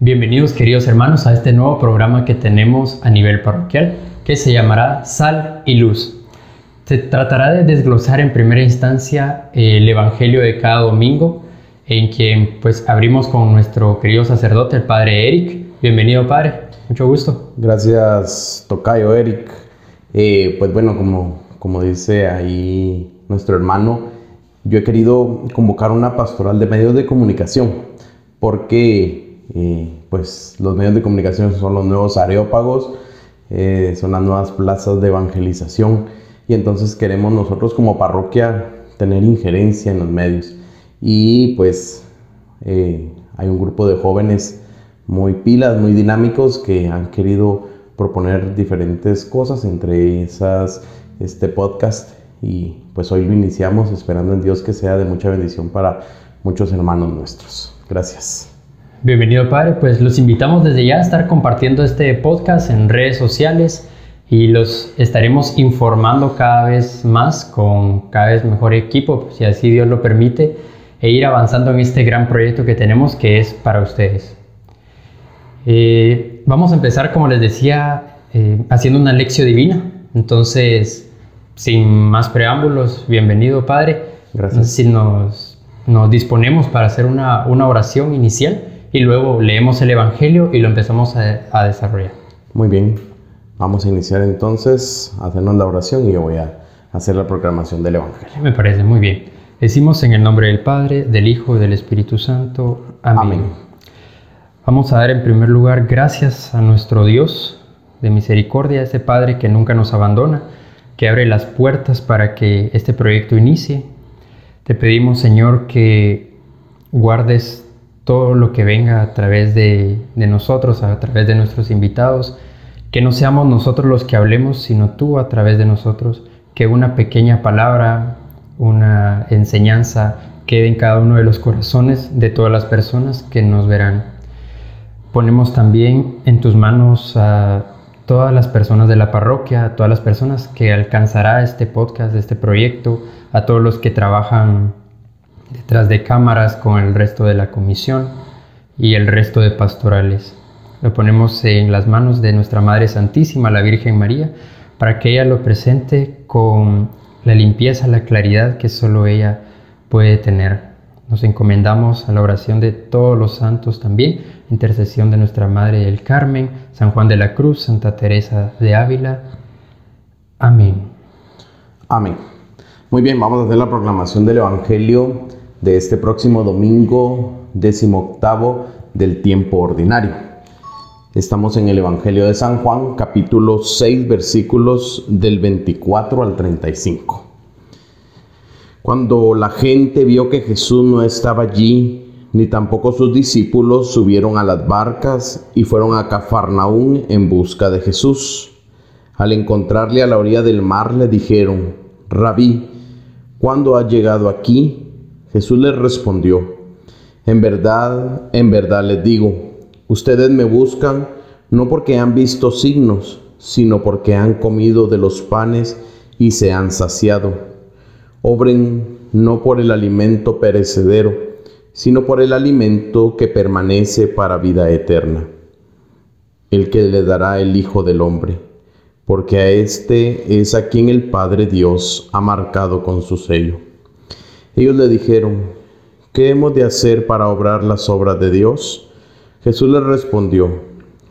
Bienvenidos queridos hermanos a este nuevo programa que tenemos a nivel parroquial que se llamará Sal y Luz. Se tratará de desglosar en primera instancia el Evangelio de cada domingo en quien pues abrimos con nuestro querido sacerdote, el Padre Eric. Bienvenido Padre, mucho gusto. Gracias Tocayo Eric. Eh, pues bueno, como, como dice ahí nuestro hermano, yo he querido convocar una pastoral de medios de comunicación porque pues los medios de comunicación son los nuevos areópagos, eh, son las nuevas plazas de evangelización y entonces queremos nosotros como parroquia tener injerencia en los medios y pues eh, hay un grupo de jóvenes muy pilas, muy dinámicos que han querido proponer diferentes cosas, entre esas este podcast y pues hoy lo iniciamos esperando en Dios que sea de mucha bendición para muchos hermanos nuestros. Gracias. Bienvenido Padre, pues los invitamos desde ya a estar compartiendo este podcast en redes sociales y los estaremos informando cada vez más con cada vez mejor equipo, si así Dios lo permite, e ir avanzando en este gran proyecto que tenemos que es para ustedes. Eh, vamos a empezar, como les decía, eh, haciendo una lección divina. Entonces, sin más preámbulos, bienvenido Padre. Gracias. Si nos, nos disponemos para hacer una, una oración inicial y luego leemos el Evangelio y lo empezamos a, desarrollar. Muy bien, vamos a iniciar entonces a hacernos la oración y yo voy a hacer la proclamación del Evangelio. Me parece muy bien. Decimos en el nombre del Padre, del Hijo y del Espíritu Santo. Amén. Vamos a dar en primer lugar gracias a nuestro Dios de misericordia, a ese Padre que nunca nos abandona, que abre las puertas para que este proyecto inicie. Te pedimos, Señor, que guardes todo lo que venga a través de, nosotros, a través de nuestros invitados, que no seamos nosotros los que hablemos, sino tú a través de nosotros, que una pequeña palabra, una enseñanza quede en cada uno de los corazones de todas las personas que nos verán. Ponemos también en tus manos a todas las personas de la parroquia, a todas las personas que alcanzará este podcast, este proyecto, a todos los que trabajan detrás de cámaras con el resto de la comisión y el resto de pastorales. Lo ponemos en las manos de nuestra Madre Santísima, la Virgen María, para que ella lo presente con la limpieza, la claridad que solo ella puede tener. Nos encomendamos a la oración de todos los santos también, intercesión de nuestra Madre del Carmen, San Juan de la Cruz, Santa Teresa de Ávila. Amén. Amén. Muy bien, vamos a hacer la proclamación del Evangelio de este próximo domingo octavo del tiempo ordinario. Estamos en el Evangelio de San Juan, capítulo 6, versículos del 24 al 35. Cuando la gente vio que Jesús no estaba allí, ni tampoco sus discípulos subieron a las barcas y fueron a Cafarnaún en busca de Jesús. Al encontrarle a la orilla del mar le dijeron, Rabí, ¿cuándo has llegado aquí? Jesús les respondió, en verdad, en verdad les digo, ustedes me buscan no porque han visto signos, sino porque han comido de los panes y se han saciado. Obren no por el alimento perecedero, sino por el alimento que permanece para vida eterna, el que le dará el Hijo del Hombre, porque a éste es a quien el Padre Dios ha marcado con su sello. Ellos le dijeron, ¿qué hemos de hacer para obrar las obras de Dios? Jesús les respondió,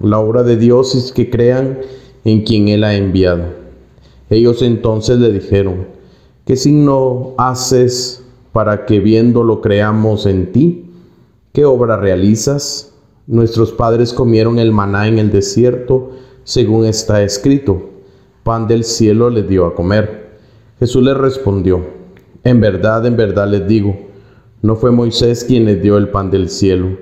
la obra de Dios es que crean en quien Él ha enviado. Ellos entonces le dijeron, ¿qué signo haces para que viéndolo creamos en ti? ¿Qué obra realizas? Nuestros padres comieron el maná en el desierto, según está escrito. Pan del cielo les dio a comer. Jesús les respondió, en verdad, en verdad les digo, no fue Moisés quien les dio el pan del cielo,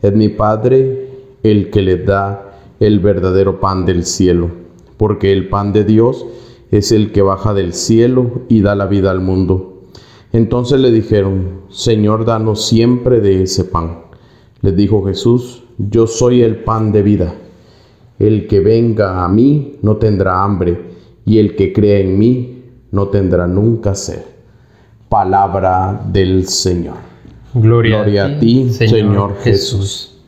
es mi Padre el que les da el verdadero pan del cielo, porque el pan de Dios es el que baja del cielo y da la vida al mundo. Entonces le dijeron, Señor, danos siempre de ese pan. Les dijo Jesús, yo soy el pan de vida. El que venga a mí no tendrá hambre, y el que crea en mí no tendrá nunca sed palabra del Señor. Gloria, a ti, Señor, Jesús.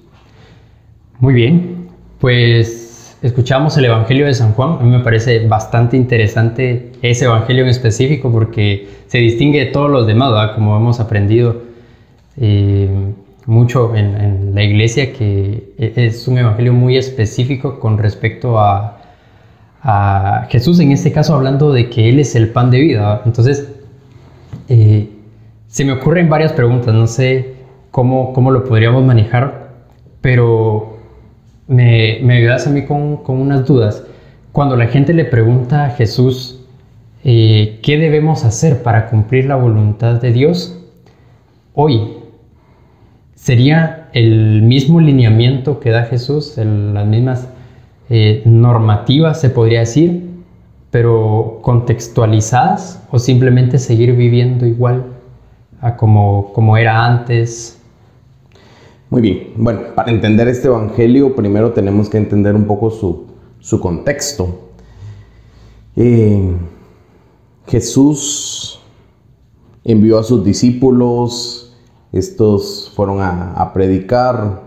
Muy bien, pues escuchamos el Evangelio de San Juan. A mí me parece bastante interesante ese Evangelio en específico porque se distingue de todos los demás, como hemos aprendido eh, mucho en, la iglesia, que e, es un Evangelio muy específico con respecto a, Jesús, en este caso hablando de que Él es el pan de vida. Entonces, eh, se me ocurren varias preguntas, no sé cómo, cómo lo podríamos manejar, pero me, ayudas a mí con, con, unas dudas. Cuando la gente le pregunta a Jesús, eh, ¿qué debemos hacer para cumplir la voluntad de Dios? Hoy, ¿sería el mismo lineamiento que da Jesús, las mismas eh, normativas, se podría decir, pero contextualizadas o simplemente seguir viviendo igual a como, como era antes? Muy bien, bueno, para entender este Evangelio primero tenemos que entender un poco su, contexto. Eh, Jesús envió a sus discípulos, estos fueron a, predicar,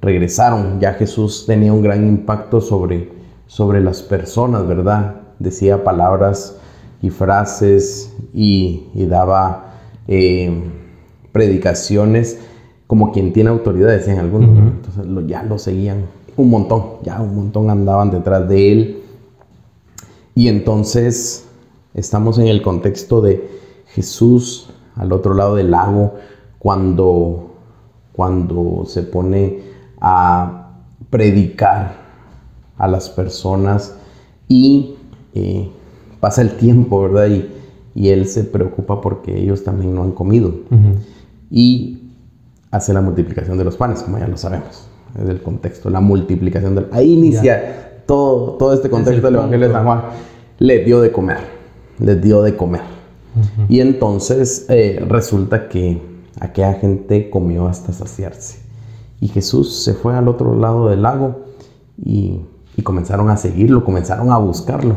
regresaron, ya Jesús tenía un gran impacto sobre, sobre las personas, ¿verdad? Decía palabras y frases y, daba eh, predicaciones como quien tiene autoridad, decían algunos. Entonces ya lo seguían un montón, ya un montón andaban detrás de él. Y entonces estamos en el contexto de Jesús al otro lado del lago cuando, cuando se pone a predicar a las personas y eh, pasa el tiempo, ¿verdad? Y, y, él se preocupa porque ellos también no han comido. Y hace la multiplicación de los panes, como ya lo sabemos. Es el contexto, la multiplicación del... Ahí inicia todo, todo este contexto del Evangelio de San Juan. Le dio de comer, les dio de comer. Y entonces eh, resulta que aquella gente comió hasta saciarse. Y Jesús se fue al otro lado del lago y, y comenzaron a seguirlo, comenzaron a buscarlo,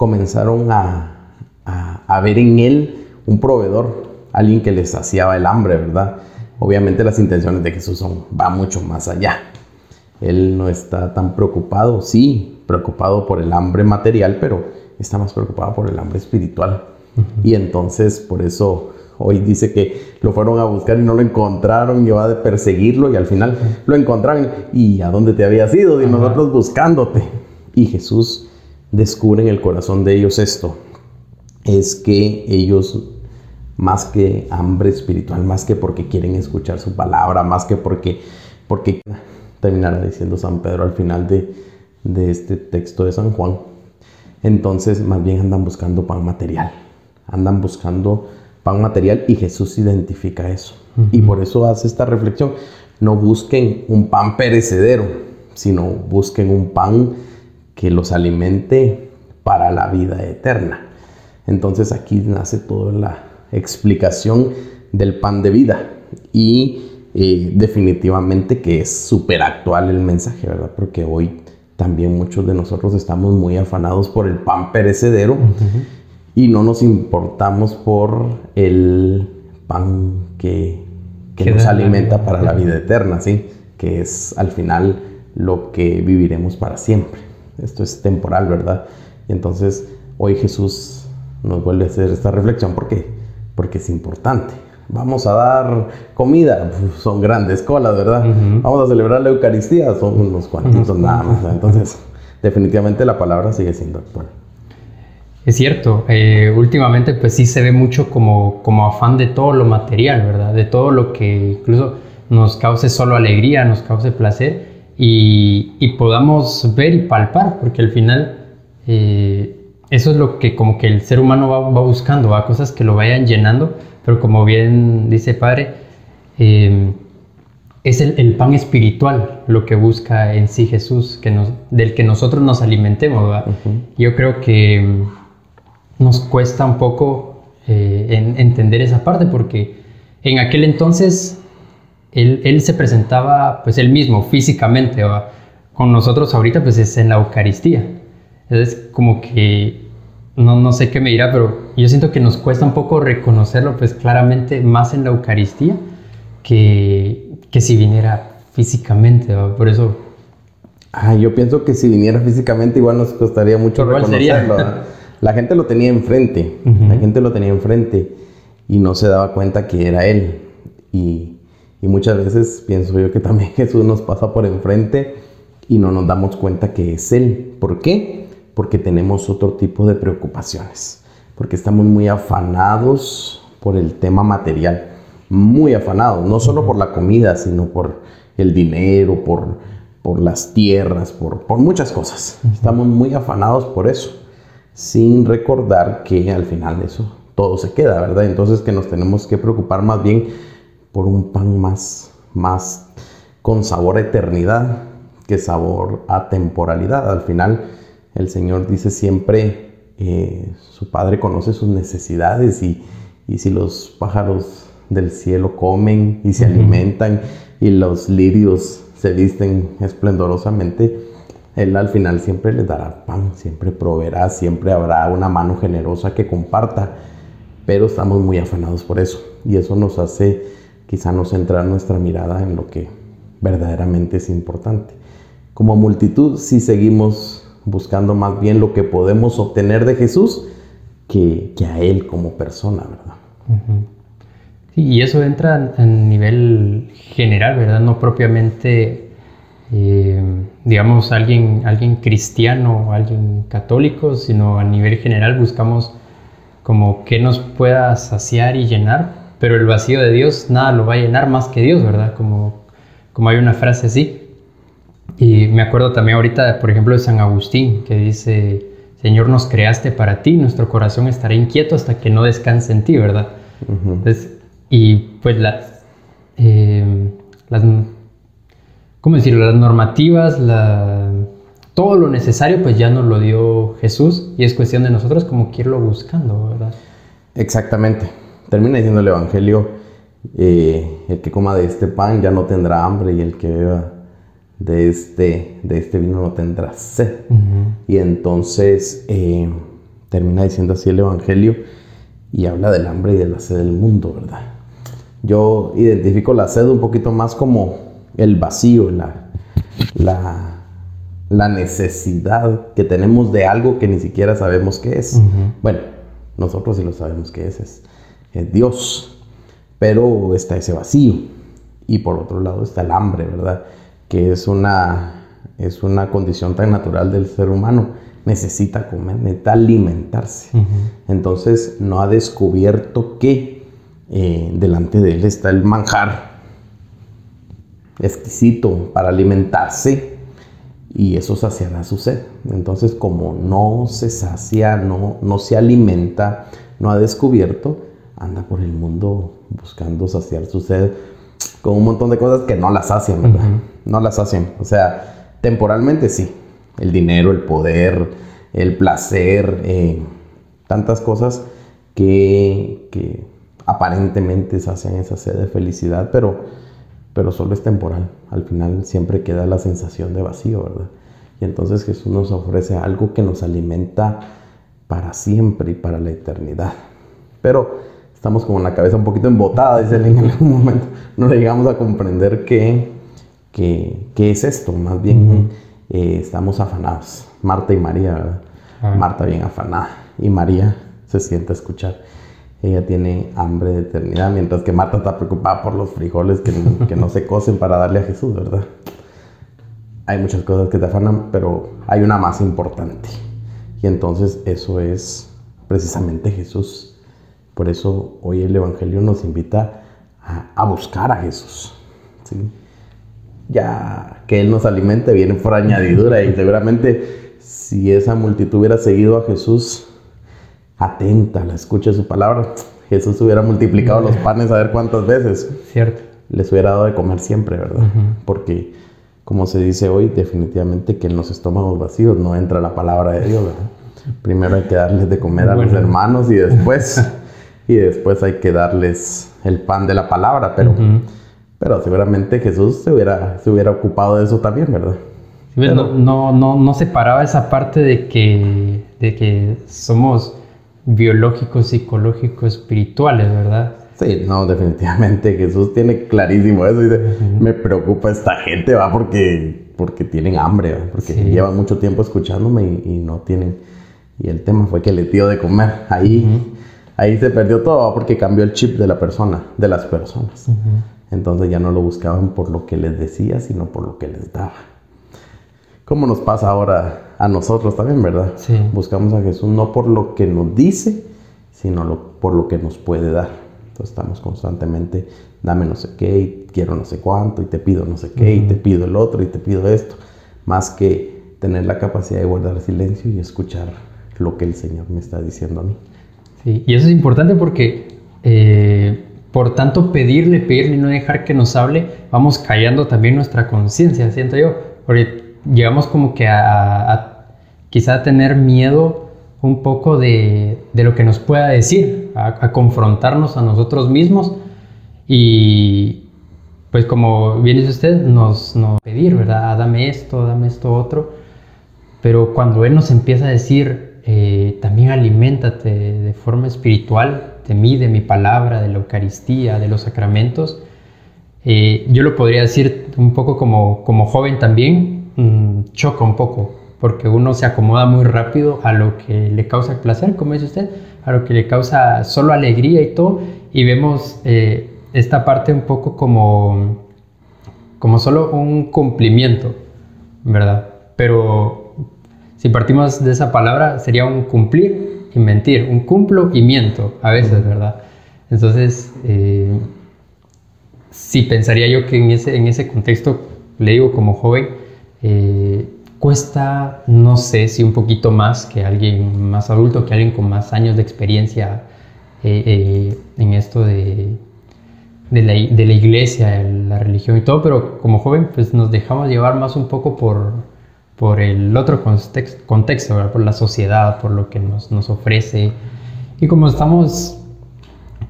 comenzaron a, a, a ver en él un proveedor, alguien que les saciaba el hambre, ¿verdad? Obviamente las intenciones de Jesús son, va mucho más allá. Él no está tan preocupado, sí, preocupado por el hambre material, pero está más preocupado por el hambre espiritual. Y entonces por eso hoy dice que lo fueron a buscar y no lo encontraron, y va de perseguirlo y al final lo encontraron. ¿Y a dónde te habías ido? Y nosotros buscándote. Y Jesús descubre en el corazón de ellos esto, es que ellos más que hambre espiritual, más que porque quieren escuchar su palabra, más que porque, porque terminará diciendo San Pedro al final de, este texto de San Juan. Entonces, más bien andan buscando pan material, andan buscando pan material y Jesús identifica eso. Y por eso hace esta reflexión. No busquen un pan perecedero, sino busquen un pan que los alimente para la vida eterna. Entonces aquí nace toda la, explicación del pan de vida y eh, definitivamente que es súper actual el mensaje, ¿verdad? Porque hoy también muchos de nosotros estamos muy afanados por el pan perecedero y no nos importamos por el pan que, que nos alimenta para la vida eterna, ¿sí? Que es al final lo que viviremos para siempre. Esto es temporal, ¿verdad? Y entonces hoy Jesús nos vuelve a hacer esta reflexión porque porque es importante. Vamos a dar comida, son grandes colas, ¿verdad? Vamos a celebrar la Eucaristía, son unos cuantos, nada más. Entonces, definitivamente la palabra sigue siendo actual. Es cierto, eh, últimamente pues sí se ve mucho como, como afán de todo lo material, ¿verdad? De todo lo que incluso nos cause solo alegría, nos cause placer y, y podamos ver y palpar, porque al final eh, eso es lo que como que el ser humano va, buscando, va cosas que lo vayan llenando, pero como bien dice Padre, em, es el, pan espiritual lo que busca en sí Jesús, que nos, del que nosotros nos alimentemos. Yo creo que em, nos cuesta un poco eh, entender esa parte porque en aquel entonces él, él, se presentaba pues él mismo físicamente, con nosotros ahorita pues es en la Eucaristía. Entonces, como que, no, no sé qué me dirá, pero yo siento que nos cuesta un poco reconocerlo, pues claramente más en la Eucaristía que, que si viniera físicamente, por eso... Ah, yo pienso que si viniera físicamente igual nos costaría mucho reconocerlo. La gente lo tenía enfrente, la gente lo tenía enfrente y no se daba cuenta que era él. Y, y muchas veces pienso yo que también Jesús nos pasa por enfrente y no nos damos cuenta que es Él. ¿Por qué? Porque tenemos otro tipo de preocupaciones, porque estamos muy afanados por el tema material, muy afanados, no solo por la comida, sino por el dinero, por, por las tierras, por, por muchas cosas. Estamos muy afanados por eso sin recordar que al final eso todo se queda, ¿verdad? Entonces que nos tenemos que preocupar más bien por un pan más, más con sabor a eternidad que sabor a temporalidad. Al final el Señor dice siempre, eh, su Padre conoce sus necesidades y, y, si los pájaros del cielo comen y se alimentan y los lirios se visten esplendorosamente, él al final siempre les dará pan, siempre proveerá, siempre habrá una mano generosa que comparta, pero estamos muy afanados por eso y eso nos hace quizá no centrar nuestra mirada en lo que verdaderamente es importante. Como multitud, si seguimos buscando más bien lo que podemos obtener de Jesús que, a Él como persona, ¿verdad? sí, y eso entra en nivel general, ¿verdad? No propiamente eh, digamos, alguien, alguien cristiano o alguien católico, sino a nivel general buscamos como que nos pueda saciar y llenar, pero el vacío de Dios nada lo va a llenar más que Dios, ¿verdad? Como, como hay una frase así. Y me acuerdo también ahorita, por ejemplo, de San Agustín, que dice, Señor, nos creaste para ti, nuestro corazón estará inquieto hasta que no descanse en ti, ¿verdad? y pues las, eh, las ¿cómo decirlo? Las normativas, la, todo lo necesario, pues ya nos lo dio Jesús y es cuestión de nosotros como que irlo buscando, ¿verdad? Exactamente. Termina diciendo el Evangelio, eh, el que coma de este pan ya no tendrá hambre y el que beba de este, de este vino no tendrá sed. Y entonces eh, termina diciendo así el Evangelio y habla del hambre y de la sed del mundo, ¿verdad? Yo identifico la sed un poquito más como el vacío, la, la, necesidad que tenemos de algo que ni siquiera sabemos qué es. Bueno, nosotros sí lo sabemos qué es, es, Dios, pero está ese vacío. Y por otro lado está el hambre, ¿verdad? Que es una, es una condición tan natural del ser humano. Necesita comer, necesita alimentarse. Entonces no ha descubierto que eh, delante de él está el manjar exquisito para alimentarse y eso saciará su sed. Entonces, como no se sacia, no, no se alimenta, no ha descubierto, anda por el mundo buscando saciar su sed con un montón de cosas que no la sacian, ¿verdad? No la sacian. O sea, temporalmente sí. El dinero, el poder, el placer, eh, tantas cosas que, que aparentemente sacian esa sed de felicidad, pero pero solo es temporal. Al final siempre queda la sensación de vacío, ¿verdad? Y entonces Jesús nos ofrece algo que nos alimenta para siempre y para la eternidad. Pero estamos como en la cabeza un poquito embotada, dice en algún momento. No llegamos a comprender qué, qué, qué es esto. Más bien eh, estamos afanados. Marta y María, ¿verdad? Marta bien afanada y María se siente a escuchar. Ella tiene hambre de eternidad, mientras que Marta está preocupada por los frijoles que, que no se cocen para darle a Jesús, ¿verdad? Hay muchas cosas que te afanan, pero hay una más importante. Y entonces eso es precisamente Jesús. Por eso hoy el Evangelio nos invita a, buscar a Jesús. Ya que Él nos alimente viene por añadidura y seguramente si esa multitud hubiera seguido a Jesús, atenta, la escucha su palabra, Jesús hubiera multiplicado los panes a ver cuántas veces. Cierto. Les hubiera dado de comer siempre, ¿verdad? Porque, como se dice hoy, definitivamente que en los estómagos vacíos no entra la palabra de Dios, ¿verdad? Primero hay que darles de comer a los hermanos y después, y después hay que darles el pan de la palabra, pero, pero seguramente Jesús se hubiera, se hubiera ocupado de eso también, ¿verdad? no, no, no, no separaba esa parte de que, de que somos biológicos, psicológicos, espirituales, ¿verdad? Sí, no, definitivamente Jesús tiene clarísimo eso. Dice, me preocupa esta gente, va, porque, porque tienen hambre, porque llevan mucho tiempo escuchándome y, no tienen... Y el tema fue que le dio de comer. Ahí, ahí se perdió todo, porque cambió el chip de la persona, de las personas. Entonces ya no lo buscaban por lo que les decía, sino por lo que les daba. ¿Cómo nos pasa ahora a nosotros también, verdad? Sí. Buscamos a Jesús no por lo que nos dice, sino por lo que nos puede dar. Entonces estamos constantemente, dame no sé qué, y quiero no sé cuánto, y te pido no sé qué, y te pido el otro, y te pido esto. Más que tener la capacidad de guardar silencio y escuchar lo que el Señor me está diciendo a mí. Sí, y eso es importante porque eh, por tanto pedirle, pedirle y no dejar que nos hable, vamos callando también nuestra conciencia, siento yo. Porque llegamos como que a, a quizá tener miedo un poco de, lo que nos pueda decir, a, confrontarnos a nosotros mismos y pues como bien dice usted, nos, nos pedir, ¿verdad? Ah, dame esto, dame esto otro. Pero cuando Él nos empieza a decir, eh, también aliméntate de forma espiritual de mí, de mi palabra, de la Eucaristía, de los sacramentos, eh, yo lo podría decir un poco como, como joven también, mm, choca un poco, porque uno se acomoda muy rápido a lo que le causa placer, como dice usted, a lo que le causa solo alegría y todo, y vemos eh, esta parte un poco como, como solo un cumplimiento, ¿verdad? Pero si partimos de esa palabra, sería un cumplir y mentir, un cumplo y miento a veces, ¿verdad? Entonces, eh, sí pensaría yo que en ese, en ese contexto, le digo como joven, eh, cuesta, no sé si un poquito más que alguien más adulto, que alguien con más años de experiencia eh, eh, en esto de, de, la, de, la, iglesia, la religión y todo, pero como joven pues nos dejamos llevar más un poco por, por el otro contexto, contexto por la sociedad, por lo que nos, nos ofrece. Y como estamos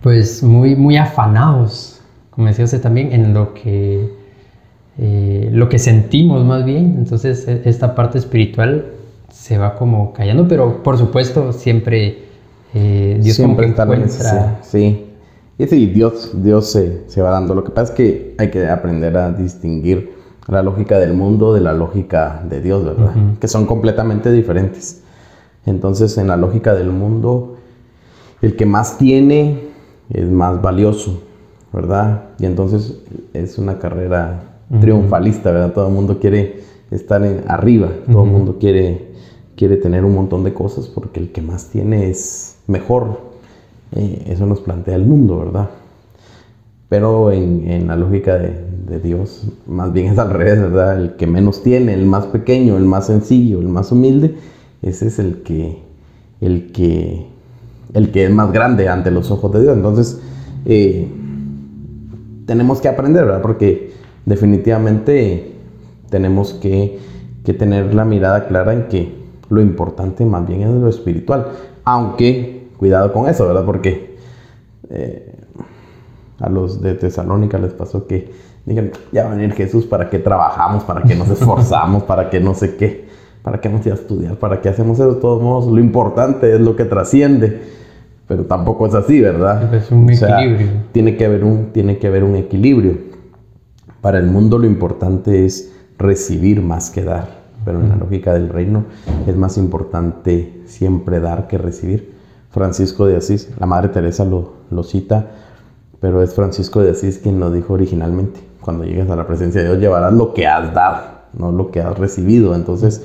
pues muy, muy afanados, como decía usted también, en lo que eh, lo que sentimos más bien. Entonces e, esta parte espiritual se va como callando, pero por supuesto siempre eh, Dios siempre está encuentra... Sí, y sí, Dios, Dios se, se, va dando. Lo que pasa es que hay que aprender a distinguir la lógica del mundo de la lógica de Dios, ¿verdad? Que son completamente diferentes. Entonces en la lógica del mundo, el que más tiene es más valioso, ¿verdad? Y entonces es una carrera triunfalista, ¿verdad? Todo el mundo quiere estar en, arriba, todo el mundo quiere, quiere tener un montón de cosas porque el que más tiene es mejor. Eh, eso nos plantea el mundo, ¿verdad? Pero en, la lógica de, Dios, más bien es al revés, ¿verdad? El que menos tiene, el más pequeño, el más sencillo, el más humilde, ese es el que, el que, el que es más grande ante los ojos de Dios. Entonces, eh, tenemos que aprender, ¿verdad? Porque definitivamente tenemos que, tener la mirada clara en que lo importante más bien es lo espiritual. Aunque, cuidado con eso, ¿verdad? Porque eh, a los de Tesalónica les pasó que dijeron, ya va a venir Jesús, ¿para qué trabajamos? ¿Para qué nos esforzamos? ¿Para qué no sé qué? ¿Para qué vamos a estudiar? ¿Para qué hacemos eso? De todos modos, lo importante es lo que trasciende. Pero tampoco es así, ¿verdad? Es un equilibrio. Tiene que, haber un, tiene que haber un equilibrio. Para el mundo lo importante es recibir más que dar, pero en la lógica del reino es más importante siempre dar que recibir. Francisco de Asís, la Madre Teresa lo, lo cita, pero es Francisco de Asís quien lo dijo originalmente. Cuando llegas a la presencia de Dios llevarás lo que has dado, no lo que has recibido. Entonces,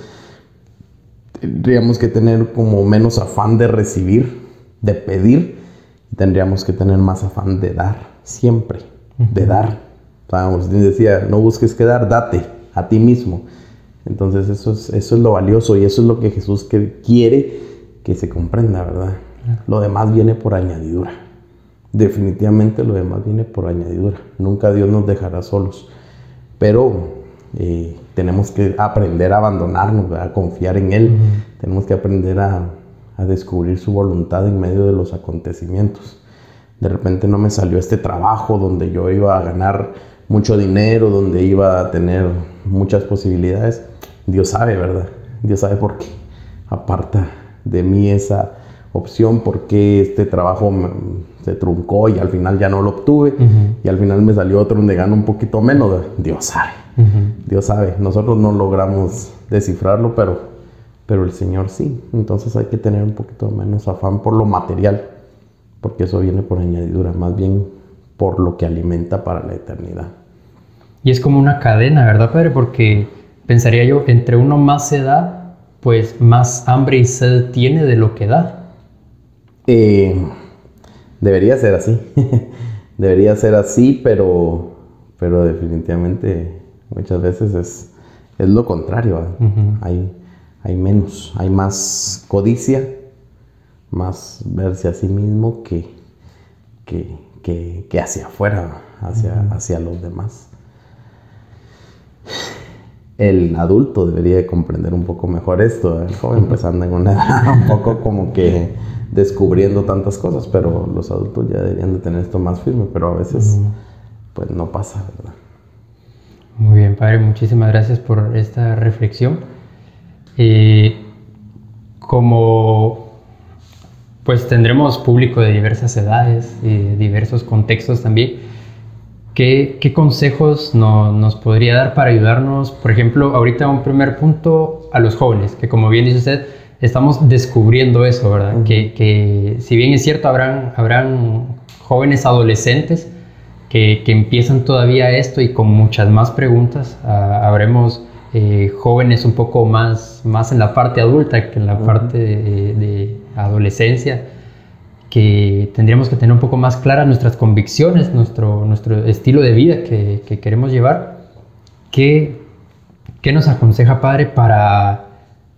tendríamos que tener como menos afán de recibir, de pedir, tendríamos que tener más afán de dar, siempre, de dar. Vamos, decía, no busques quedar, date a ti mismo. Entonces eso es, eso es lo valioso y eso es lo que Jesús quiere que se comprenda, ¿verdad? Lo demás viene por añadidura. Definitivamente lo demás viene por añadidura. Nunca Dios nos dejará solos. Pero eh, tenemos que aprender a abandonarnos, a confiar en Él. Tenemos que aprender a, a descubrir su voluntad en medio de los acontecimientos. De repente no me salió este trabajo donde yo iba a ganar mucho dinero, donde iba a tener muchas posibilidades, Dios sabe, ¿verdad? Dios sabe por qué aparta de mí esa opción, por qué este trabajo se truncó y al final ya no lo obtuve y al final me salió otro donde gano un poquito menos. Dios sabe, Dios sabe. Nosotros no logramos descifrarlo, pero, pero el Señor sí. Entonces hay que tener un poquito menos afán por lo material, porque eso viene por añadidura, más bien por lo que alimenta para la eternidad. Y es como una cadena, ¿verdad, Padre? Porque pensaría yo, entre uno más se da, pues más hambre y sed tiene de lo que da. Eh, debería ser así. debería ser así, pero, pero definitivamente muchas veces es, es lo contrario. hay, hay menos, hay más codicia, más verse a sí mismo que, que, que, hacia afuera, hacia, hacia los demás. El adulto debería comprender un poco mejor esto, el joven empezando en una edad un poco como que descubriendo tantas cosas, pero los adultos ya deberían de tener esto más firme, pero a veces pues no pasa, ¿verdad? Muy bien, padre, muchísimas gracias por esta reflexión. Eh, como pues tendremos público de diversas edades y de diversos contextos también, ¿qué, qué consejos nos podría dar para ayudarnos? Por ejemplo, ahorita un primer punto a los jóvenes, que como bien dice usted, estamos descubriendo eso, ¿verdad? que, que, si bien es cierto, habrán, habrán jóvenes adolescentes que, que empiezan todavía esto y con muchas más preguntas, ah, habremos eh, jóvenes un poco más, más en la parte adulta que en la parte de, adolescencia, que tendríamos que tener un poco más claras nuestras convicciones, nuestro, nuestro estilo de vida que, que queremos llevar. ¿Qué, ¿Qué nos aconseja, Padre, para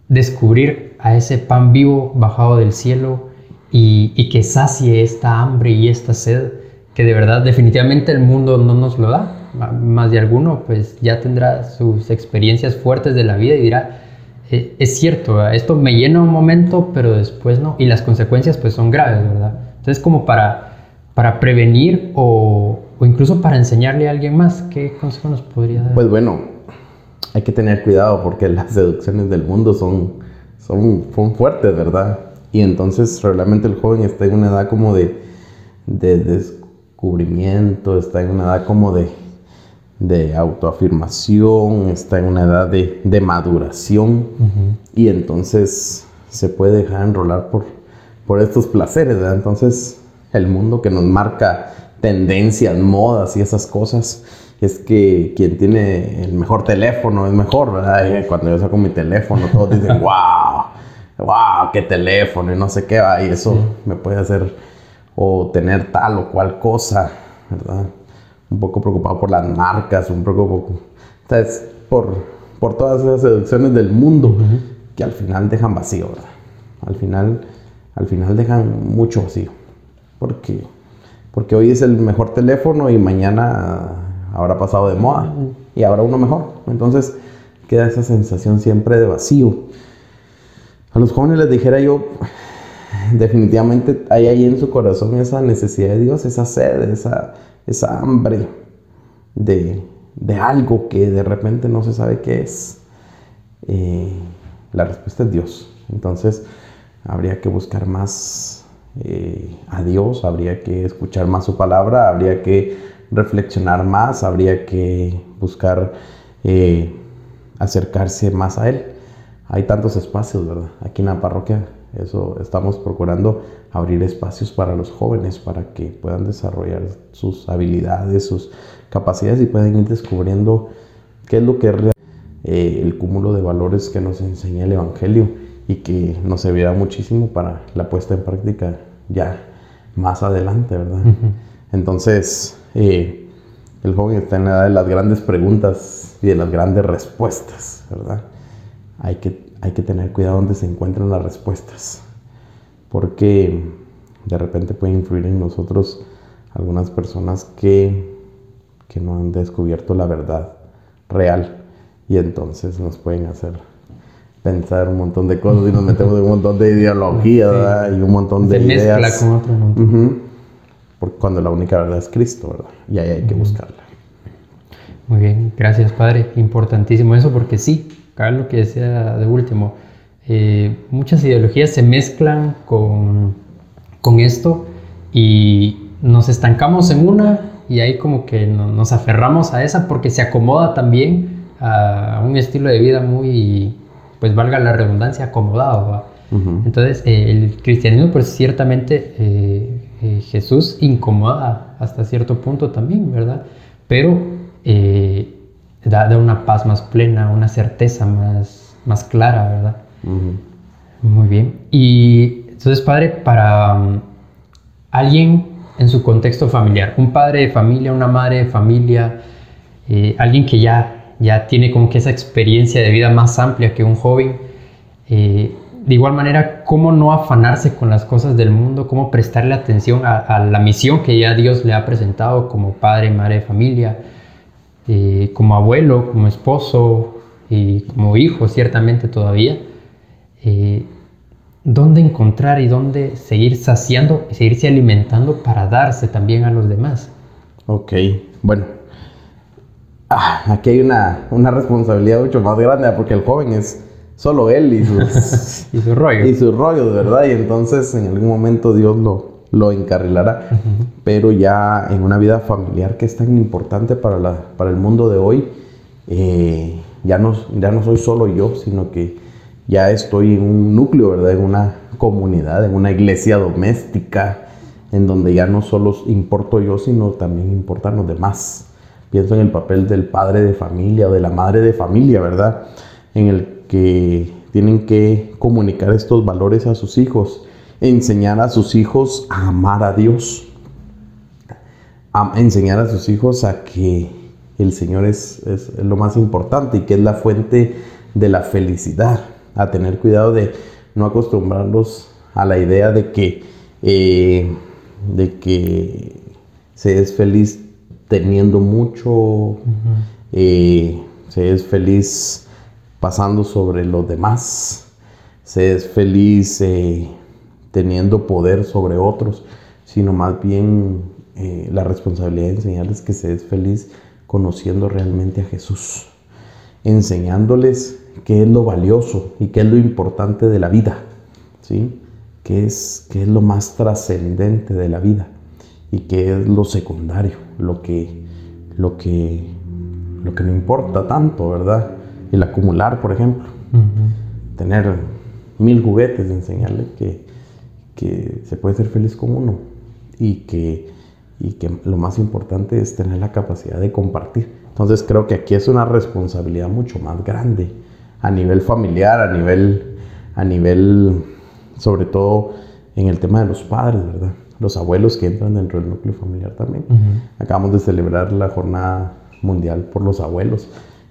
descubrir a ese pan vivo bajado del cielo y, que sacie esta hambre y esta sed que de verdad definitivamente el mundo no nos lo da. Más de alguno pues ya tendrá sus experiencias fuertes de la vida y dirá, eh, es cierto, esto me llena un momento, pero después no. Y las consecuencias pues son graves, ¿verdad? Entonces como para, para prevenir o, o incluso para enseñarle a alguien más, ¿qué consejo nos podría dar? Pues bueno, hay que tener cuidado porque las seducciones del mundo son, son, son fuertes, ¿verdad? Y entonces realmente el joven está en una edad como de, de descubrimiento, está en una edad como de, de autoafirmación, está en una edad de, de maduración y entonces se puede dejar enrolar por, por estos placeres, ¿verdad? Entonces el mundo que nos marca tendencias, modas y esas cosas, es que quien tiene el mejor teléfono es mejor, ¿verdad? cuando yo saco mi teléfono, todos dicen, wow, wow, qué teléfono y no sé qué, y eso me puede hacer o tener tal o cual cosa, ¿verdad? Un poco preocupado por las marcas, un poco, entonces, por, por todas esas seducciones del mundo que al final dejan vacío, ¿verdad? Al final, al final dejan mucho vacío, porque, porque hoy es el mejor teléfono y mañana habrá pasado de moda y habrá uno mejor. Entonces queda esa sensación siempre de vacío. A los jóvenes les dijera yo, definitivamente hay ahí en su corazón esa necesidad de Dios, esa sed, esa, esa hambre de, algo que de repente no se sabe qué es. Eh, la respuesta es Dios. Entonces habría que buscar más eh, a Dios, habría que escuchar más su palabra, habría que reflexionar más, habría que buscar eh, acercarse más a Él. Hay tantos espacios, ¿verdad? Aquí en la parroquia, eso estamos procurando abrir espacios para los jóvenes, para que puedan desarrollar sus habilidades, sus capacidades y puedan ir descubriendo qué es lo que es eh, el cúmulo de valores que nos enseña el Evangelio y que nos servirá muchísimo para la puesta en práctica ya más adelante, ¿verdad? Entonces, eh, el joven está en la edad de las grandes preguntas y de las grandes respuestas, ¿verdad? Hay que, hay que tener cuidado donde se encuentran las respuestas, porque de repente puede influir en nosotros algunas personas que, que no han descubierto la verdad real y entonces nos pueden hacer pensar un montón de cosas y nos metemos en un montón de ideología ¿verdad? y un montón de ideas. Con otro porque cuando la única verdad es Cristo, ¿verdad? Y ahí hay que buscarla. Muy bien, gracias Padre. Importantísimo eso porque sí, acá lo que decía de último, eh, muchas ideologías se mezclan con, con, esto y nos estancamos en una y ahí como que nos aferramos a esa porque se acomoda también a un estilo de vida muy, pues valga la redundancia, acomodado. Entonces el cristianismo pues ciertamente eh, Jesús incomoda hasta cierto punto también, ¿verdad? Pero da, da, una paz más plena, una certeza más, más clara, ¿verdad? Muy bien. Y entonces, padre, para um, alguien en su contexto familiar, un padre de familia, una madre de familia, eh, alguien que ya, ya tiene como que esa experiencia de vida más amplia que un joven, eh, de igual manera, ¿cómo no afanarse con las cosas del mundo? ¿Cómo prestarle atención a, la misión que ya Dios le ha presentado como padre, madre de familia, eh, como abuelo, como esposo y como hijo, ciertamente todavía? Eh, dónde encontrar y dónde seguir saciando y seguirse alimentando para darse también a los demás. Ok, bueno. Ah, aquí hay una, una, responsabilidad mucho más grande porque el joven es solo él y, sus, y su rollo. Y su rollo, de verdad. Y entonces en algún momento Dios lo, lo encarrilará. Pero ya en una vida familiar que es tan importante para, la, para el mundo de hoy, eh, ya, no, ya no soy solo yo, sino que ya estoy en un núcleo, ¿verdad? En una comunidad, en una iglesia doméstica, en donde ya no solo importo yo, sino también importan los demás. Pienso en el papel del padre de familia o de la madre de familia, ¿verdad? En el que tienen que comunicar estos valores a sus hijos, enseñar a sus hijos a amar a Dios, a enseñar a sus hijos a que el Señor es, es lo más importante y que es la fuente de la felicidad. A tener cuidado de no acostumbrarlos a la idea de que, eh, de que se es feliz teniendo mucho, eh, se es feliz pasando sobre los demás, se es feliz eh, teniendo poder sobre otros, sino más bien la responsabilidad de enseñarles que se es feliz conociendo realmente a Jesús, enseñándoles qué es lo valioso y qué es lo importante de la vida, ¿sí? ¿Qué es, qué es lo más trascendente de la vida y qué es lo secundario, lo que, lo que, lo que no importa tanto, ¿verdad? El acumular, por ejemplo, tener mil juguetes, enseñarle que, que se puede ser feliz con uno y que, y que lo más importante es tener la capacidad de compartir. Entonces creo que aquí es una responsabilidad mucho más grande a nivel familiar, a nivel, a nivel, sobre todo en el tema de los padres, ¿verdad? Los abuelos que entran dentro del núcleo familiar también. Acabamos de celebrar la jornada mundial por los abuelos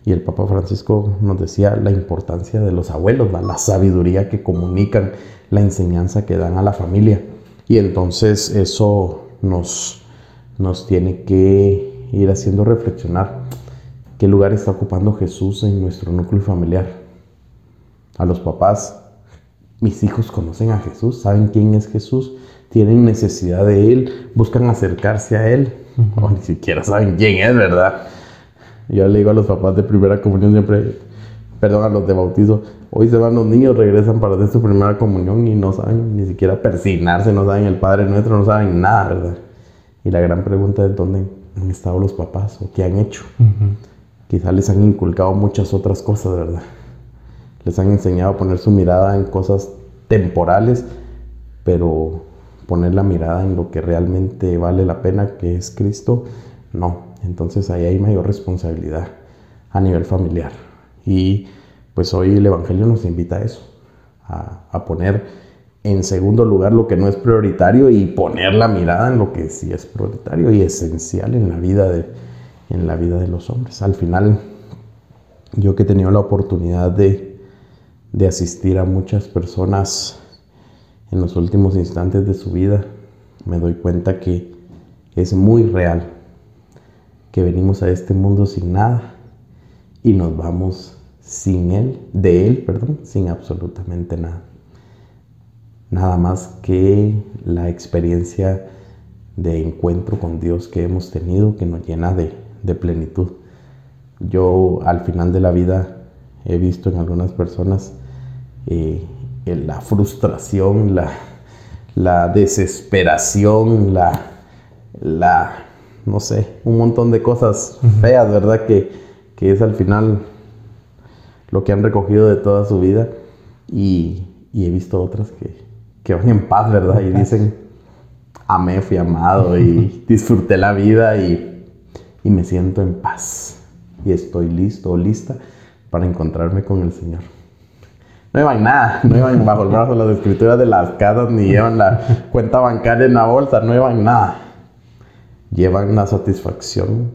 y el Papa Francisco nos decía la importancia de los abuelos, la sabiduría que comunican, la enseñanza que dan a la familia. Y entonces eso nos, nos tiene que ir haciendo reflexionar ¿Qué lugar está ocupando Jesús en nuestro núcleo familiar? A los papás, mis hijos conocen a Jesús, saben quién es Jesús, tienen necesidad de Él, buscan acercarse a Él, o ni siquiera saben quién es, ¿verdad? Yo le digo a los papás de primera comunión siempre, perdón, a los de bautizo, hoy se van los niños, regresan para hacer su primera comunión y no saben ni siquiera persignarse, no saben el Padre Nuestro, no saben nada, ¿verdad? Y la gran pregunta es dónde han estado los papás o qué han hecho. Quizá les han inculcado muchas otras cosas, ¿verdad? Les han enseñado a poner su mirada en cosas temporales, pero poner la mirada en lo que realmente vale la pena, que es Cristo, no. Entonces ahí hay mayor responsabilidad a nivel familiar. Y pues hoy el Evangelio nos invita a eso, a, a poner en segundo lugar lo que no es prioritario y poner la mirada en lo que sí es prioritario y esencial en la vida de, en la vida de los hombres. Al final, yo que he tenido la oportunidad de, de asistir a muchas personas en los últimos instantes de su vida, me doy cuenta que es muy real que venimos a este mundo sin nada y nos vamos sin él, de él, perdón, sin absolutamente nada. Nada más que la experiencia de encuentro con Dios que hemos tenido que nos llena de, de plenitud. Yo al final de la vida he visto en algunas personas eh, la frustración, la, la desesperación, la, la, no sé, un montón de cosas feas, ¿verdad? Que, que, es al final lo que han recogido de toda su vida. Y, y he visto otras que, que, van en paz, ¿verdad? Y dicen, amé, fui amado y disfruté la vida y, y me siento en paz. Y estoy listo o lista para encontrarme con el Señor no llevan nada, no llevan bajo el brazo las escrituras de las casas, ni llevan la cuenta bancaria en la bolsa, no llevan nada. Llevan la satisfacción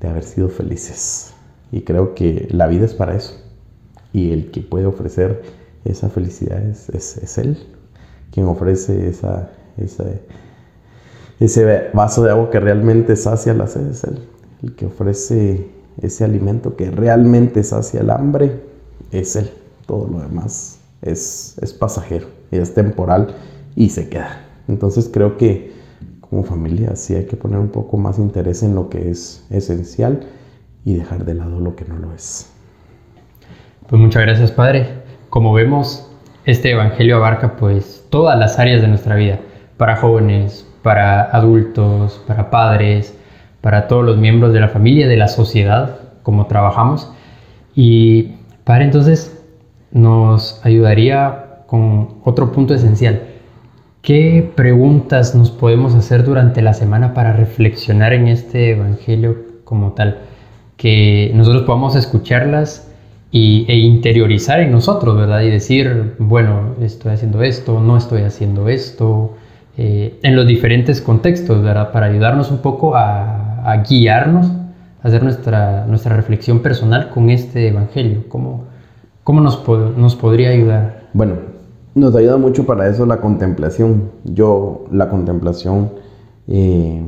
de haber sido felices. Y creo que la vida es para eso. Y el que puede ofrecer esa felicidad es, es, Él. Quien ofrece esa, ese vaso de agua que realmente sacia la sed es Él. El que ofrece ese alimento que realmente sacia el hambre es Él. Todo lo demás es, es pasajero, es temporal y se queda. Entonces creo que como familia sí hay que poner un poco más interés en lo que es esencial y dejar de lado lo que no lo es. Pues muchas gracias Padre. Como vemos, este Evangelio abarca pues todas las áreas de nuestra vida, para jóvenes, para adultos, para padres, para todos los miembros de la familia, de la sociedad, como trabajamos. Y Padre, entonces nos ayudaría con otro punto esencial. ¿Qué preguntas nos podemos hacer durante la semana para reflexionar en este Evangelio como tal? Que nosotros podamos escucharlas y, e interiorizar en nosotros, ¿verdad? Y decir, bueno, estoy haciendo esto, no estoy haciendo esto, eh, en los diferentes contextos, ¿verdad? Para ayudarnos un poco a, guiarnos, a hacer nuestra, nuestra reflexión personal con este Evangelio. ¿Cómo, ¿Cómo nos, nos podría ayudar? Bueno, nos ayuda mucho para eso la contemplación. Yo la contemplación eh,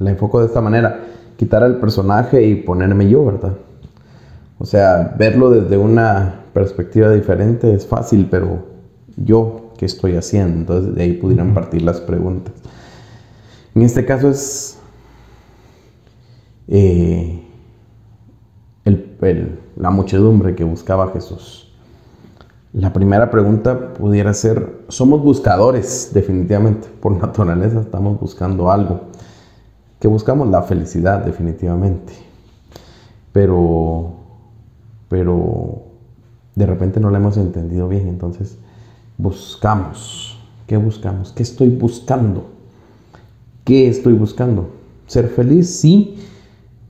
la enfoco de esta manera, quitar al personaje y ponerme yo, ¿verdad? O sea, verlo desde una perspectiva diferente es fácil, pero yo, ¿qué estoy haciendo? Entonces de ahí pudieran partir las preguntas. En este caso es eh, la muchedumbre que buscaba Jesús. La primera pregunta pudiera ser, somos buscadores definitivamente, por naturaleza estamos buscando algo, que buscamos la felicidad definitivamente, pero, pero de repente no la hemos entendido bien, entonces buscamos, ¿qué buscamos? ¿Qué estoy buscando? ¿Qué estoy buscando? ¿Ser feliz? Sí,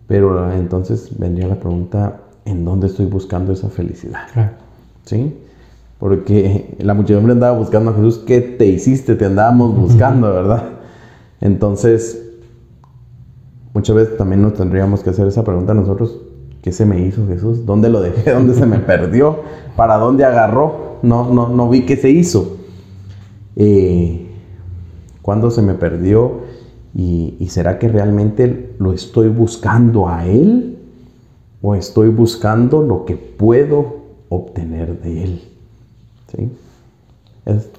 pero entonces vendría la pregunta, ¿en dónde estoy buscando esa felicidad? ¿Sí? Porque la muchedumbre andaba buscando a Jesús, ¿qué te hiciste? Te andábamos buscando, ¿verdad? Entonces, muchas veces también nos tendríamos que hacer esa pregunta nosotros, ¿qué se me hizo Jesús? ¿Dónde lo dejé? ¿Dónde se me perdió? ¿Para dónde agarró? No, no, no vi qué se hizo. Eh, ¿Cuándo se me perdió? ¿Y, será que realmente lo estoy buscando a Él? ¿O estoy buscando lo que puedo obtener de Él? ¿Sí? Es,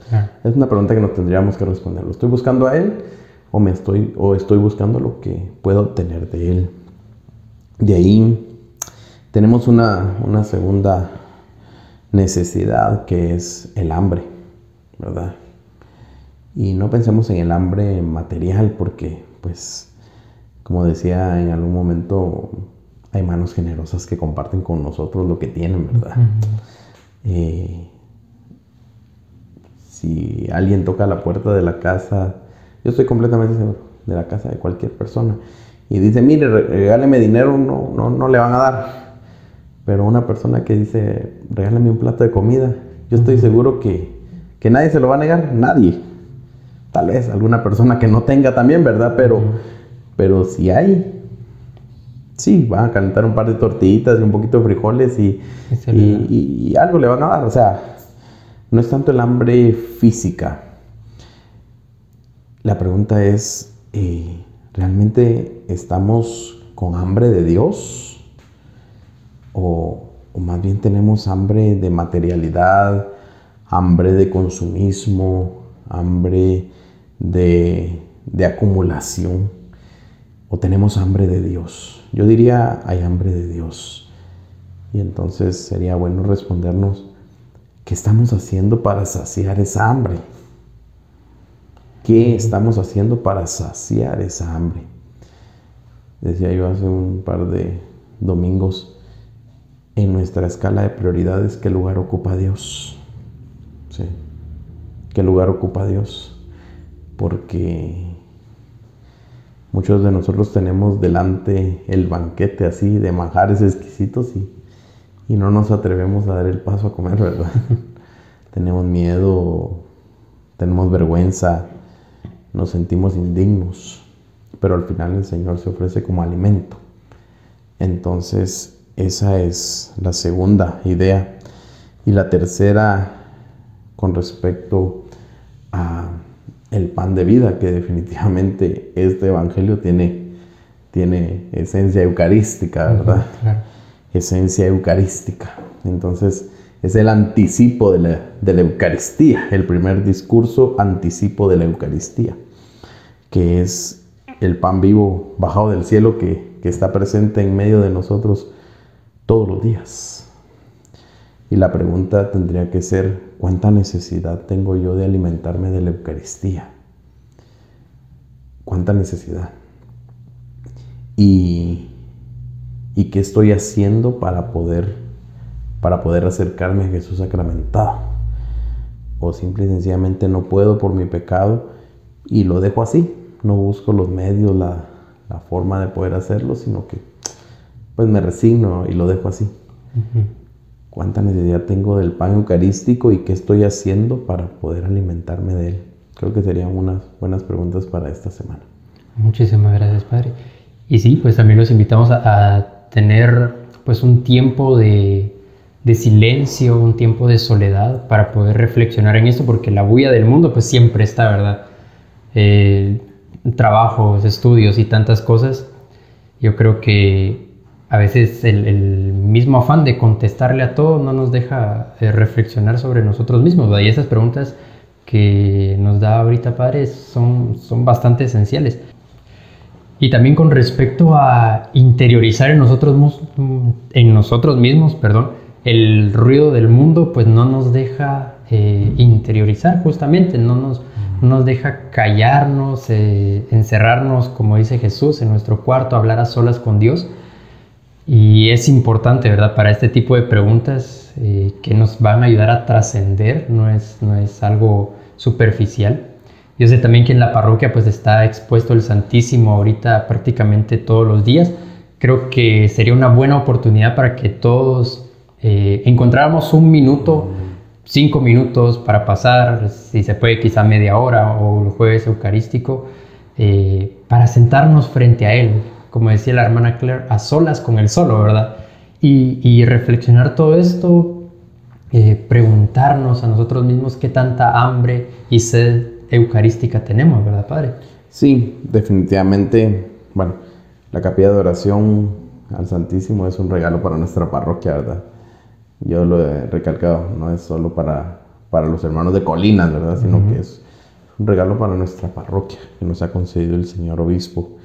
es, una pregunta que nos tendríamos que responder. ¿Lo estoy buscando a Él o, me estoy, o estoy buscando lo que puedo obtener de Él? De ahí tenemos una, una segunda necesidad que es el hambre, ¿verdad? Y no pensemos en el hambre material porque, pues, como decía en algún momento, hay manos generosas que comparten con nosotros lo que tienen, ¿verdad? Eh, si alguien toca la puerta de la casa, yo estoy completamente seguro, de la casa de cualquier persona, y dice, mire, regáleme dinero, no, no, no le van a dar. Pero una persona que dice, regálame un plato de comida, yo estoy seguro que, que nadie se lo va a negar, nadie tal vez alguna persona que no tenga también, ¿verdad? Pero, pero si hay, sí, van a calentar un par de tortillitas y un poquito de frijoles y, y, algo le van a dar. O sea, no es tanto el hambre física. La pregunta es, eh, ¿realmente estamos con hambre de Dios? O, más bien tenemos hambre de materialidad, hambre de consumismo, hambre de, acumulación o tenemos hambre de Dios. Yo diría, hay hambre de Dios. Y entonces sería bueno respondernos, ¿qué estamos haciendo para saciar esa hambre? ¿Qué estamos haciendo para saciar esa hambre? Decía yo hace un par de domingos, en nuestra escala de prioridades, ¿qué lugar ocupa Dios? ¿Qué lugar ocupa Dios? Porque muchos de nosotros tenemos delante el banquete así de manjares exquisitos y, y no nos atrevemos a dar el paso a comer, ¿verdad? tenemos miedo, tenemos vergüenza, nos sentimos indignos pero al final el Señor se ofrece como alimento. Entonces, esa es la segunda idea. Y la tercera, con respecto a el pan de vida, que definitivamente este evangelio tiene, tiene esencia eucarística, ¿verdad? Esencia eucarística. Entonces, es el anticipo de la, de la Eucaristía, el primer discurso anticipo de la Eucaristía, que es el pan vivo bajado del cielo que, está presente en medio de nosotros todos los días. Y la pregunta tendría que ser, ¿cuánta necesidad tengo yo de alimentarme de la Eucaristía? ¿Cuánta necesidad? Y, y qué estoy haciendo para poder, para poder acercarme a Jesús sacramentado. O simple y sencillamente no puedo por mi pecado y lo dejo así, no busco los medios, la, forma de poder hacerlo, sino que pues me resigno y lo dejo así. ¿Cuánta necesidad tengo del pan eucarístico y qué estoy haciendo para poder alimentarme de él? Creo que serían unas buenas preguntas para esta semana. Muchísimas gracias, Padre. Y sí, pues también los invitamos a, tener pues un tiempo de, de, silencio, un tiempo de soledad para poder reflexionar en esto, porque la bulla del mundo pues siempre está, ¿verdad? Eh, trabajos, estudios y tantas cosas, yo creo que a veces el, mismo afán de contestarle a todo no nos deja eh, reflexionar sobre nosotros mismos. Y esas preguntas que nos da ahorita Padre son, son bastante esenciales. Y también con respecto a interiorizar en nosotros, en nosotros mismos perdón, el ruido del mundo, pues no nos deja eh, interiorizar justamente, no nos, nos deja callarnos, eh, encerrarnos, como dice Jesús, en nuestro cuarto, hablar a solas con Dios. Y es importante, ¿verdad? Para este tipo de preguntas eh, que nos van a ayudar a trascender, no es, no es algo superficial. Yo sé también que en la parroquia pues está expuesto el Santísimo ahorita prácticamente todos los días. Creo que sería una buena oportunidad para que todos eh, encontráramos un minuto cinco minutos para pasar, si se puede quizá media hora o el jueves eucarístico, eh, para sentarnos frente a Él, como decía la hermana Claire, a solas con Él solo, ¿verdad? Y, reflexionar todo esto, eh, preguntarnos a nosotros mismos qué tanta hambre y sed eucarística tenemos, ¿verdad, Padre? Sí, definitivamente, bueno, la capilla de oración al Santísimo es un regalo para nuestra parroquia, ¿verdad? yo lo he recalcado, no es solo para, para los hermanos de Colinas, ¿verdad? Sino que es un regalo para nuestra parroquia que nos ha concedido el Señor Obispo.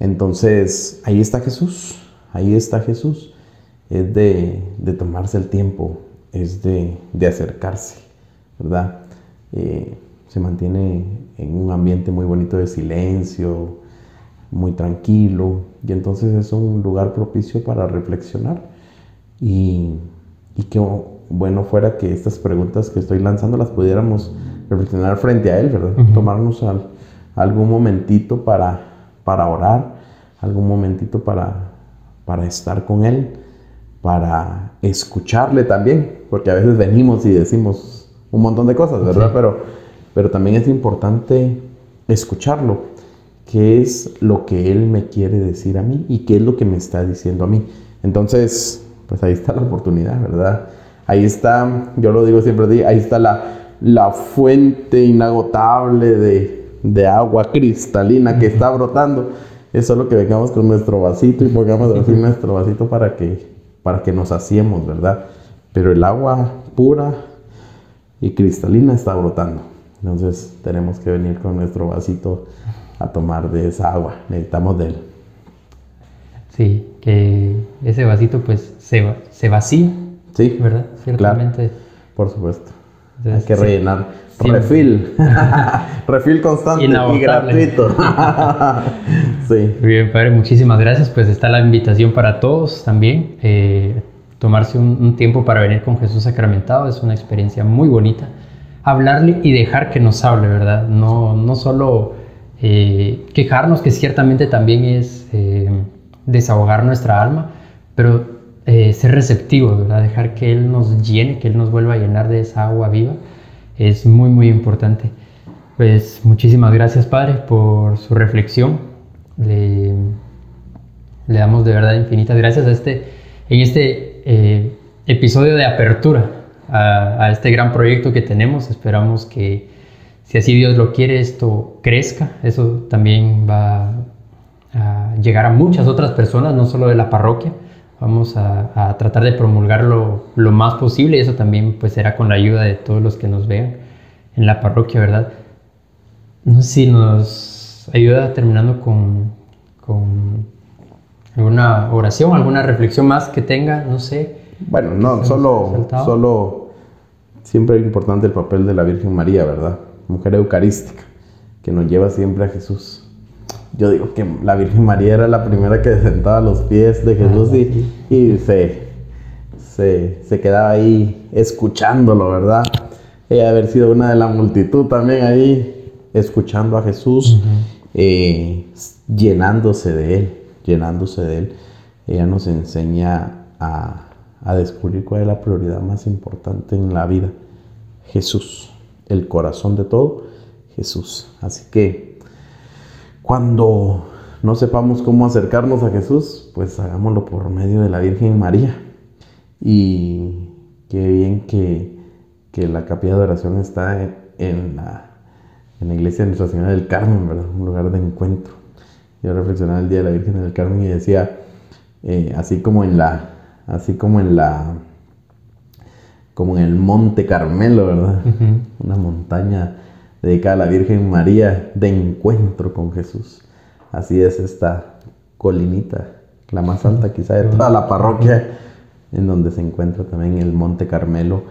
Entonces, ahí está Jesús, ahí está Jesús. Es de, de tomarse el tiempo, es de, de acercarse, ¿verdad? Eh, se mantiene en un ambiente muy bonito de silencio, muy tranquilo, y entonces es un lugar propicio para reflexionar y y qué bueno fuera que estas preguntas que estoy lanzando las pudiéramos reflexionar frente a Él, ¿verdad? Tomarnos algún momentito para, para orar, algún momentito para, para estar con Él, para escucharle también, porque a veces venimos y decimos un montón de cosas, ¿verdad? Pero, pero también es importante escucharlo, qué es lo que Él me quiere decir a mí y qué es lo que me está diciendo a mí. Entonces, pues ahí está la oportunidad, ¿verdad? Ahí está, yo lo digo siempre, ahí está la, la fuente inagotable de, de agua cristalina que está brotando. Es solo que vengamos con nuestro vasito y pongamos así nuestro vasito para que, para que nos saciemos, ¿verdad? Pero el agua pura y cristalina está brotando. Entonces tenemos que venir con nuestro vasito a tomar de esa agua. Necesitamos de él. Sí, que ese vasito pues se, se vacía. Sí. ¿Verdad? Ciertamente Por supuesto. Hay que rellenar. Refil. Refil constante y gratuito. sí. Bien, padre, muchísimas gracias. Pues está la invitación para todos también. Eh, tomarse un, tiempo para venir con Jesús sacramentado es una experiencia muy bonita. Hablarle y dejar que nos hable, ¿verdad? No, no solo eh, quejarnos, que ciertamente también es eh, desahogar nuestra alma, pero ser receptivo, ¿verdad? Dejar que Él nos llene, que Él nos vuelva a llenar de esa agua viva es muy, muy importante. Pues muchísimas gracias, Padre, por su reflexión. Le, le damos de verdad infinitas gracias a este, en este eh, episodio de apertura a, a, este gran proyecto que tenemos. Esperamos que, si así Dios lo quiere, esto crezca. Eso también va a llegar a muchas otras personas, no solo de la parroquia. Vamos a, tratar de promulgarlo lo más posible eso también pues será con la ayuda de todos los que nos vean en la parroquia, ¿verdad? No sé si nos ayuda terminando con, con alguna oración, alguna reflexión más que tenga, no sé. Bueno, no, solo, solo siempre es importante el papel de la Virgen María, ¿verdad? Mujer eucarística, que nos lleva siempre a Jesús yo digo que la Virgen María era la primera que sentaba a los pies de Jesús y, se, se, quedaba ahí escuchándolo, ¿verdad? Ella haber sido una de la multitud también ahí, escuchando a Jesús, eh, llenándose de Él, llenándose de Él. Ella nos enseña a, a descubrir cuál es la prioridad más importante en la vida. Jesús, el corazón de todo, Jesús. Así que cuando no sepamos cómo acercarnos a Jesús, pues hagámoslo por medio de la Virgen María. Y qué bien que, la capilla de oración está en, la, iglesia de Nuestra Señora del Carmen, ¿verdad? Un lugar de encuentro. Yo reflexionaba el día de la Virgen del Carmen y decía, eh, así como en la, así como en la, como en el Monte Carmelo, ¿verdad? Una montaña dedicada a la Virgen María de encuentro con Jesús. Así es esta colinita, la más alta quizá de toda la parroquia, en donde se encuentra también el Monte Carmelo,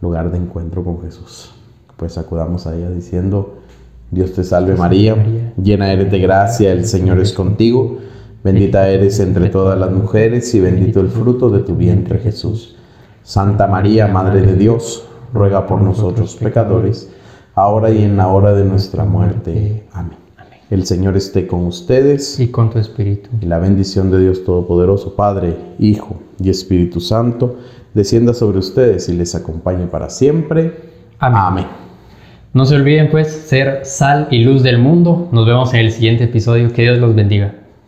lugar de encuentro con Jesús. Pues acudamos a ella diciendo, Dios te salve María, llena eres de gracia, el Señor es contigo, bendita eres entre todas las mujeres y bendito el fruto de tu vientre Jesús. Santa María, Madre de Dios, ruega por nosotros pecadores, ahora y en la hora de nuestra muerte. Amén. El Señor esté con ustedes. Y con tu espíritu. Y la bendición de Dios Todopoderoso, Padre, Hijo y Espíritu Santo, descienda sobre ustedes y les acompañe para siempre. Amén. Amén. No se olviden pues ser sal y luz del mundo. Nos vemos en el siguiente episodio. Que Dios los bendiga.